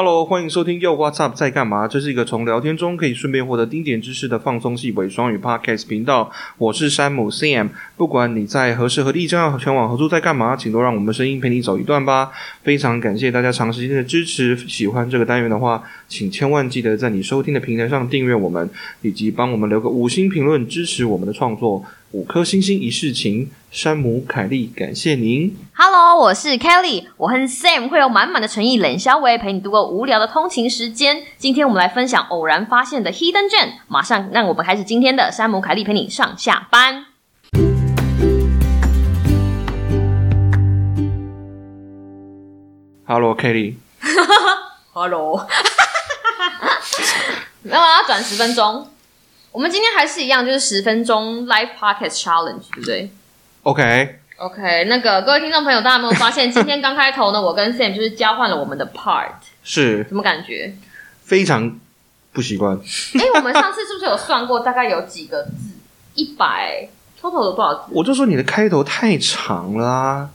Hello，欢迎收听又 What's Up 在干嘛？这是一个从聊天中可以顺便获得丁点知识的放松系伪双语 Podcast 频道。我是山姆 Sam，不管你在何时何地正要前往何处在干嘛，请都让我们声音陪你走一段吧。非常感谢大家长时间的支持，喜欢这个单元的话，请千万记得在你收听的平台上订阅我们，以及帮我们留个五星评论支持我们的创作。五颗星星一世情，山姆凯利，感谢您。Hello，我是 Kelly，我和 Sam 会有满满的诚意冷笑话陪你度过无聊的通勤时间。今天我们来分享偶然发现的 Hidden Gem，马上让我们开始今天的山姆凯利陪你上下班。Hello Kelly，Hello，那么要转十分钟，我们今天还是一样，就是十分钟 Live Podcast Challenge，对不对？OK，OK，那个各位听众朋友，大家有没有发现，今天刚开头呢，我跟 Sam 就是交换了我们的 part，是什么感觉？非常不习惯。哎、我们上次是不是有算过，大概有几个字？一百，total 有多少字？我就说你的开头太长了啊！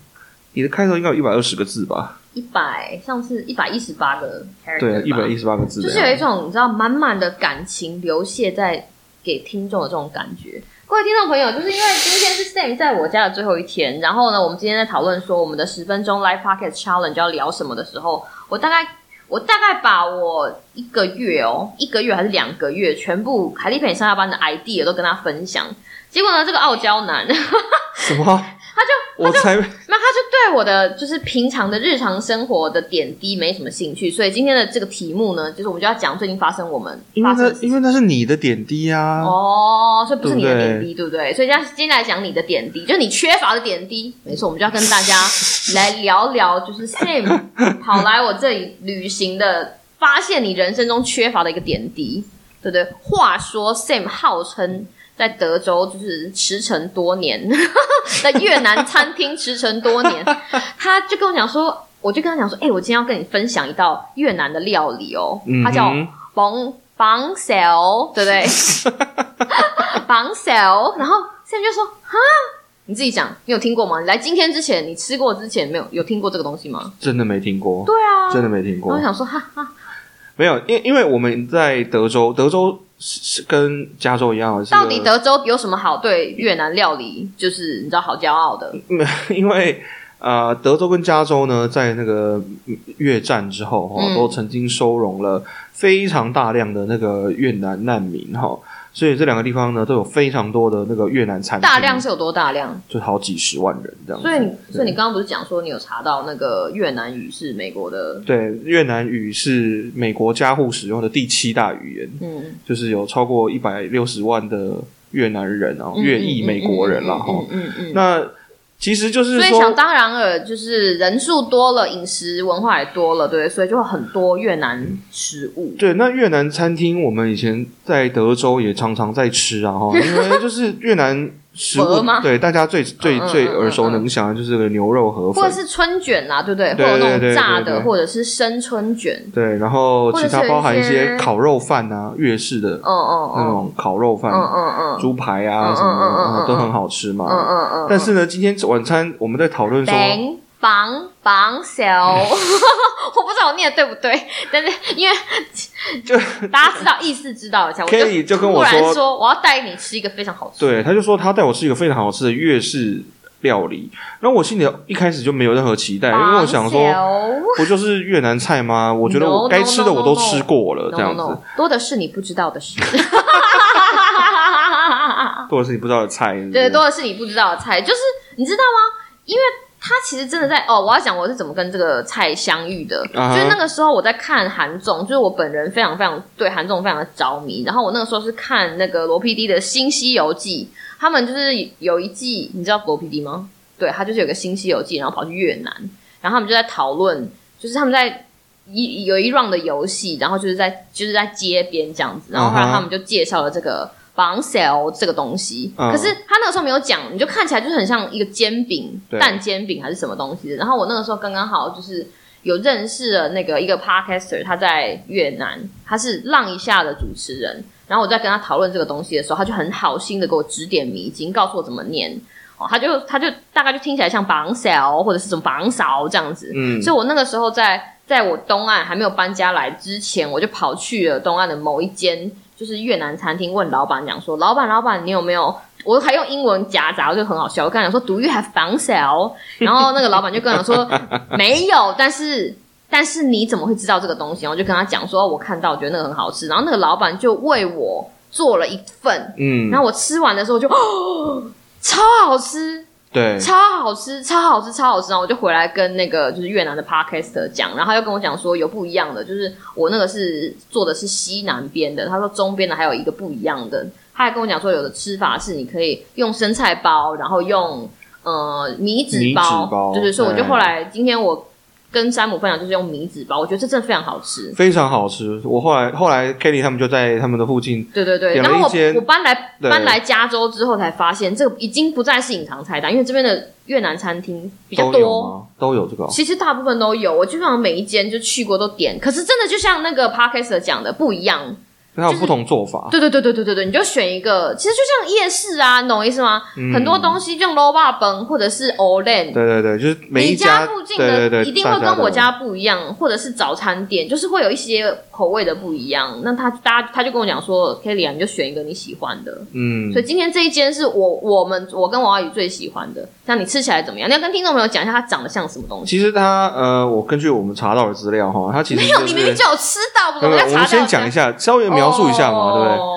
你的开头应该有一百二十个字吧？一百，上次一百一十八个对，一百一十八个字就是。有一种你知道满满的感情流泻在给听众的这种感觉。各位听众朋友，就是因为今天是 Sam 在我家的最后一天，然后呢，我们今天在讨论说我们的十分钟 Life Pocket Challenge 要聊什么的时候，我大概我大概把我一个月哦，一个月还是两个月，全部凯利佩上下班的 idea 都跟他分享。结果呢，这个傲娇男，什么？他就我才那他就对我的就是平常的日常生活的点滴没什么兴趣，所以今天的这个题目呢，就是我们就要讲最近发生我们因为发生因为那是你的点滴啊。哦，所以不是你的点滴，对不对？所以今天今天来讲你的点滴，就是你缺乏的点滴。没错，我们就要跟大家来聊聊，就是 Sam 跑来我这里旅行的，发现你人生中缺乏的一个点滴，对不对？话说 Sam 号称。在德州就是驰骋多年，在越南餐厅驰骋多年，他就跟我讲说，我就跟他讲说，哎、我今天要跟你分享一道越南的料理哦，它叫嗯哼绑绑手，对不对？绑手，然后 Sam 就说：“哈，你自己讲，你有听过吗？你来今天之前，你吃过之前没有有听过这个东西吗真的没听过，？”对啊，真的没听过我。想说，哈哈，没有，因因为我们在德州，德州是是跟加州一样到底德州有什么好对越南料理，就是你知道好骄傲的？因为呃，德州跟加州呢，在那个嗯越战之后哈、嗯都曾经收容了非常大量的那个越南难民哈、所以这两个地方呢，都有非常多的那个越南餐厅，大量是有多大量？就好几十万人这样子。所以你，所以你刚刚不是讲说你有查到那个越南语是美国的？对，越南语是美国家户使用的第七大语言，嗯，就是有超过一百六十万的越南人啊，越裔美国人了哈。嗯嗯嗯。那其实就是所以想，当然了，就是人数多了，饮食文化也多了，对？所以就有很多越南食物。对，那越南餐厅我们以前在德州也常常在吃啊哈，因为就是越南食物鹅吗，对大家最最最嗯耳熟能详的就是个牛肉河粉或者，是春卷啦，对不对？对或者那种炸的，或者是生春卷。对，然后其他包含一些些烤肉饭啊，粤式的嗯嗯嗯那种烤肉饭，嗯嗯嗯猪排啊嗯什么都很好吃嘛。嗯嗯嗯。但是呢，今天晚餐我们在讨论说，饼绑绑手，我不知道我念的对不对，但是因为就大家知道意思知道一下，我 Kelly 就跟我说说我要带你吃一个非常好吃。对，他就说他带我吃一个非常好吃的粤式料理，然后我心里一开始就没有任何期待，因为我想说，说，不就是越南菜吗？我觉得我该吃的我都吃过了，这样子多的是你不知道的事。多的是你不知道的菜，是是对，多的是你不知道的菜，就是你知道吗？因为他其实真的在哦，我要讲我是怎么跟这个菜相遇的。就是那个时候我在看韩综，就是我本人非常非常对韩综非常的着迷。然后我那个时候是看那个罗 PD 的《新西游记》，他们就是有一季，你知道罗 PD 吗？对，他就是有个《新西游记》，然后跑去越南，然后他们就在讨论，就是他们在。一有一 round 的游戏，然后就是在就是在街边这样子，然后后来他们就介绍了这个绑 sale 这个东西，嗯可是他那个时候没有讲，你就看起来就是很像一个煎饼，蛋煎饼还是什么东西的。然后我那个时候刚刚好就是有认识了那个一个 podcaster，他在越南，他是浪一下的主持人。然后我在跟他讨论这个东西的时候，他就很好心的给我指点迷津，告诉我怎么念。哦，他就他就大概就听起来像绑勺或者是什么绑勺这样子。嗯所以我那个时候在在我东岸还没有搬家来之前，我就跑去了东岸的某一间就是越南餐厅，问老板讲说：“老板，老板，你有没有？”我还用英文夹杂，就很好笑。我跟他讲说：“Do you have sale？” 然后那个老板就跟我说：“没有，但是但是你怎么会知道这个东西？”我就跟他讲说：“我看到，我觉得那个很好吃。”然后那个老板就为我做了一份，嗯，然后我吃完的时候就哦，超好吃。对，超好吃，超好吃，超好吃！然后我就回来跟那个就是越南的 podcaster 讲，然后他又跟我讲说有不一样的，就是我那个是做的是西南边的，他说中边的还有一个不一样的，他还跟我讲说有的吃法是你可以用生菜包，然后用呃米纸包就是说我就后来今天我跟山姆分享就是用米纸包，我觉得这真的非常好吃。非常好吃。我后来后来 Kelly 他们就在他们的附近，对对对，然后我我搬来搬来加州之后才发现，这个已经不再是隐藏菜单，因为这边的越南餐厅比较多。都有这个哦、其实大部分都有，我基本上每一间就去过都点，可是真的就像那个 Parkes 讲的不一样。它有不同做法。对对对对对对对，你就选一个，其实就像夜市啊，你懂我意思吗？嗯很多东西就像 low 霸本或者是 Olen，对对对，就是每一你家附近的一定会跟我家不一样，或者是早餐店，就是会有一些口味的不一样。那他大家他就跟我讲说，Kelly 啊，你就选一个你喜欢的。嗯所以今天这一间是我我们我跟王阿姨最喜欢的。像你吃起来怎么样？你要跟听众朋友讲一下它长得像什么东西。其实它呃，我根据我们查到的资料哈，它其实没有，你明明就有吃到，不是？没有，要查我们先讲一下，稍微描述一下嘛，对不对？哦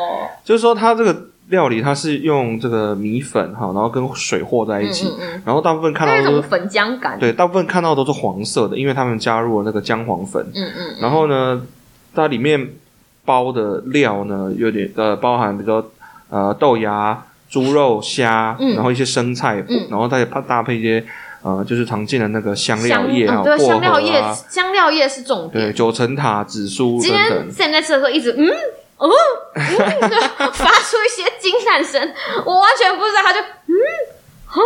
就是说它这个料理，它是用这个米粉哈，然后跟水和在一起，嗯嗯嗯然后大部分看到都是粉浆感。对，大部分看到都是黄色的，因为他们加入了那个姜黄粉。嗯嗯嗯。然后呢，它里面包的料呢，有点呃，包含比如说呃豆芽、猪肉、虾，嗯然后一些生菜，嗯然后再搭搭配一些呃，就是常见的那个香料叶啊，嗯对，香料叶香料叶是重点对，九层塔、紫苏今天。Sam 在吃的时候一直嗯哦嗯，就 发出一些惊叹声，我完全不知道，他就嗯哼，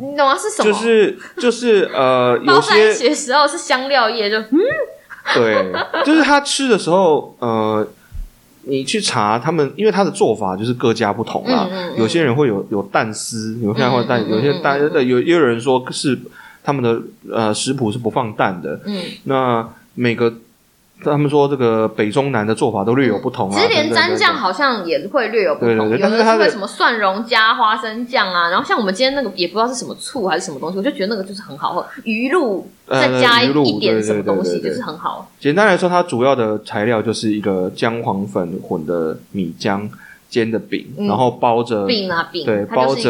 你懂吗？是什么？就是就是呃，有包在一些起的时候是香料叶，就嗯对，就是他吃的时候，呃，你去查他们，因为他的做法就是各家不同啦。嗯嗯嗯有些人会有有蛋丝，有些人会蛋，有些蛋呃有也有人说是他们的呃食谱是不放蛋的。嗯。那每个他们说这个北中南的做法都略有不同啊。其实连蘸酱好像也会略有不同，有的是会什么蒜蓉加花生酱啊，然后像我们今天那个也不知道是什么醋还是什么东西，我就觉得那个就是很好喝，鱼露呃再加一点什么东西，就是很好。简单来说，它主要的材料就是一个姜黄粉混的米浆煎的饼，嗯然后包着饼啊饼，对包着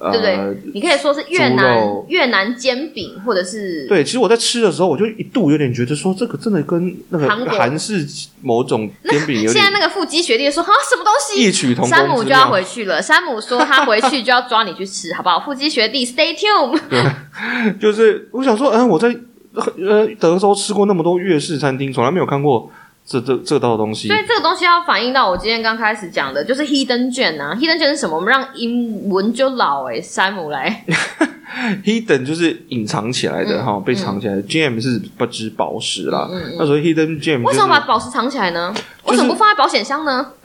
呃对不对？你可以说是越南越南煎饼，或者是对，其实我在吃的时候，我就一度有点觉得说，这个真的跟那个韩韩式某种煎饼有点现在那个腹肌学弟说哈什么东西，异曲同工山姆就要。回去了。山姆说他回去就要抓你去吃，好不好？腹肌学弟，stay tuned。就是我想说，嗯，我在呃德州吃过那么多粤式餐厅，从来没有看过这这这道东西所。以这个东西要反映到我今天刚开始讲的，就是 hidden 卷啊。hidden 卷是什么？我们让英文就老诶、山姆来。Hidden 就是隐藏起来的嗯哈，被藏起来的。Gem 是不知宝石啦那所以 Hidden Gem 为什么把宝石藏起来呢？就是为什么不放在保险箱呢？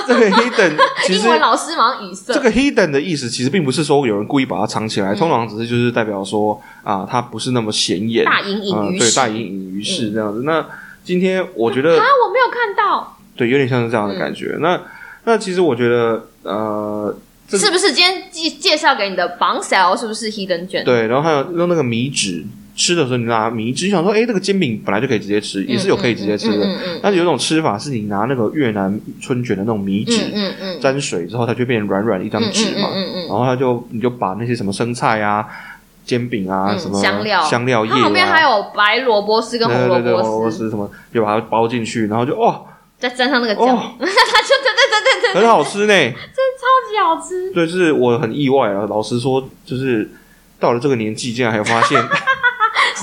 这个 Hidden 其实英文老师马上语塞。这个 hidden 的意思其实并不是说有人故意把它藏起来，嗯通常只是就是代表说啊，它不是那么显眼，大隐隐于对，于市大隐隐于市这样子。那今天我觉得啊，我没有看到，对，有点像是这样的感觉。那那其实我觉得呃，是不是？今天介介绍给你的绑 sale 是不是 hidden 卷？对，然后还有用那个米纸吃的时候，你拿米纸，你想说，哎，这个煎饼本来就可以直接吃，也是有可以直接吃的。嗯嗯嗯但是有一种吃法是你拿那个越南春卷的那种米纸嗯嗯嗯，沾水之后，它就变软软的一张纸嘛。嗯嗯嗯然后它就你就把那些什么生菜啊、煎饼啊、嗯什么香料香料叶它旁边还啊，有白萝卜丝跟红萝卜丝，什么，就把它包进去，然后就哦再沾上那个酱，哦，它 就对对对对对，很好吃呢。真的超级好吃。对，就是我很意外啊。老实说，就是到了这个年纪，竟然还有发现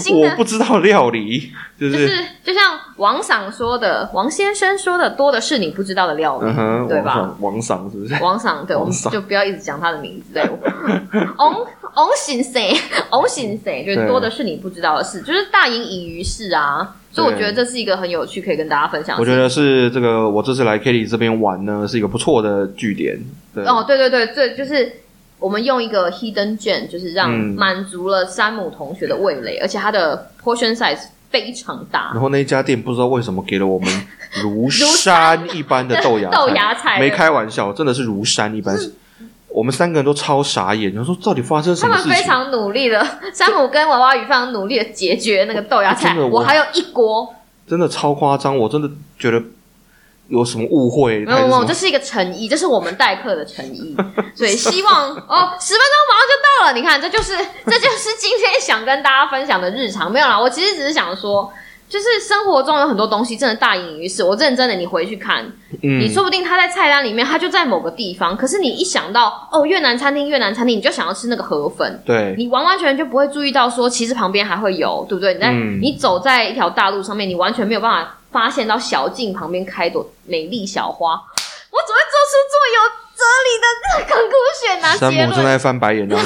新的我不知道料理，就 就是是就像王赏说的，王先生说的，多的是你不知道的料理，嗯哼，对吧？王赏王赏是不是？王赏，对，我们王赏就不要一直讲他的名字。对，王王先生，王先生，就是对多的是你不知道的事，就是大隐隐于市啊。所以我对觉得这是一个很有趣，可以跟大家分享的事。我觉得是这个，我这次来 Kitty 这边玩呢，是一个不错的据点。对，哦，对对对这，就是我们用一个 hidden gem，就是让嗯满足了山姆同学的味蕾，而且它的 portion size 非常大然。后那一家店不知道为什么给了我们如 山一般的豆芽豆芽菜没开玩笑，真的是如山一般。我们三个人都超傻眼，然后说到底发生什么事情？们非常努力的，山姆跟娃娃鱼非常努力的解决那个豆芽菜。我还有一锅，真的超夸张，我真的觉得有什么误会？没有没有，这是一个诚意，这是我们待客的诚意。所以希望哦，十分钟马上就到了。你看，这就是 这就是今天想跟大家分享的日常。没有啦，我其实只是想说。就是生活中有很多东西真的大隐于市，我认真的，你回去看，嗯你说不定它在菜单里面，它就在某个地方，可是你一想到哦越南餐厅越南餐厅，你就想要吃那个河粉，对你完完全全就不会注意到说，其实旁边还会有，对不对？你在、嗯你走在一条大路上面，你完全没有办法发现到小径旁边开朵美丽小花。我只会做出这么有哲理的这个故选拿山结论。姆正在翻白眼呢。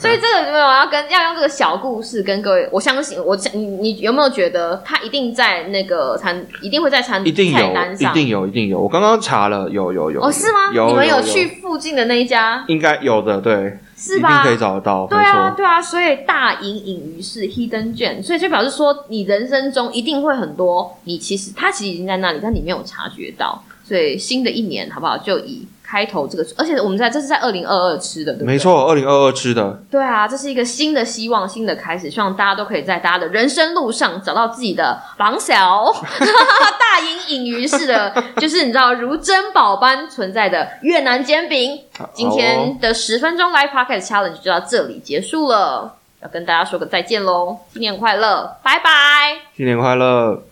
所以这个没有要跟要用这个小故事跟各位，我相信我你你有没有觉得他一定在那个餐一定会在餐一定有？一定有，一定有。我刚刚查了，有有有。哦，是吗？有你们有去附近的那一家应该有的，对，一定是吧？可以找得到，对啊，对啊，所以大隐隐于市 hidden gem，所以就表示说，你人生中一定会很多，你其实它其实已经在那里，但你没有察觉到。所以新的一年，好不好？就以开头这个，而且我们在这是在二零二二吃的，对不对？没。错，二零二二吃的，对啊，这是一个新的希望，新的开始，希望大家都可以在大家的人生路上找到自己的狼小，大隐隐于市的，就是你知道如珍宝般存在的越南煎饼。今天的十分钟 Live Pocket Challenge 就到这里结束了，要跟大家说个再见喽，新年快乐，拜拜。新年快乐。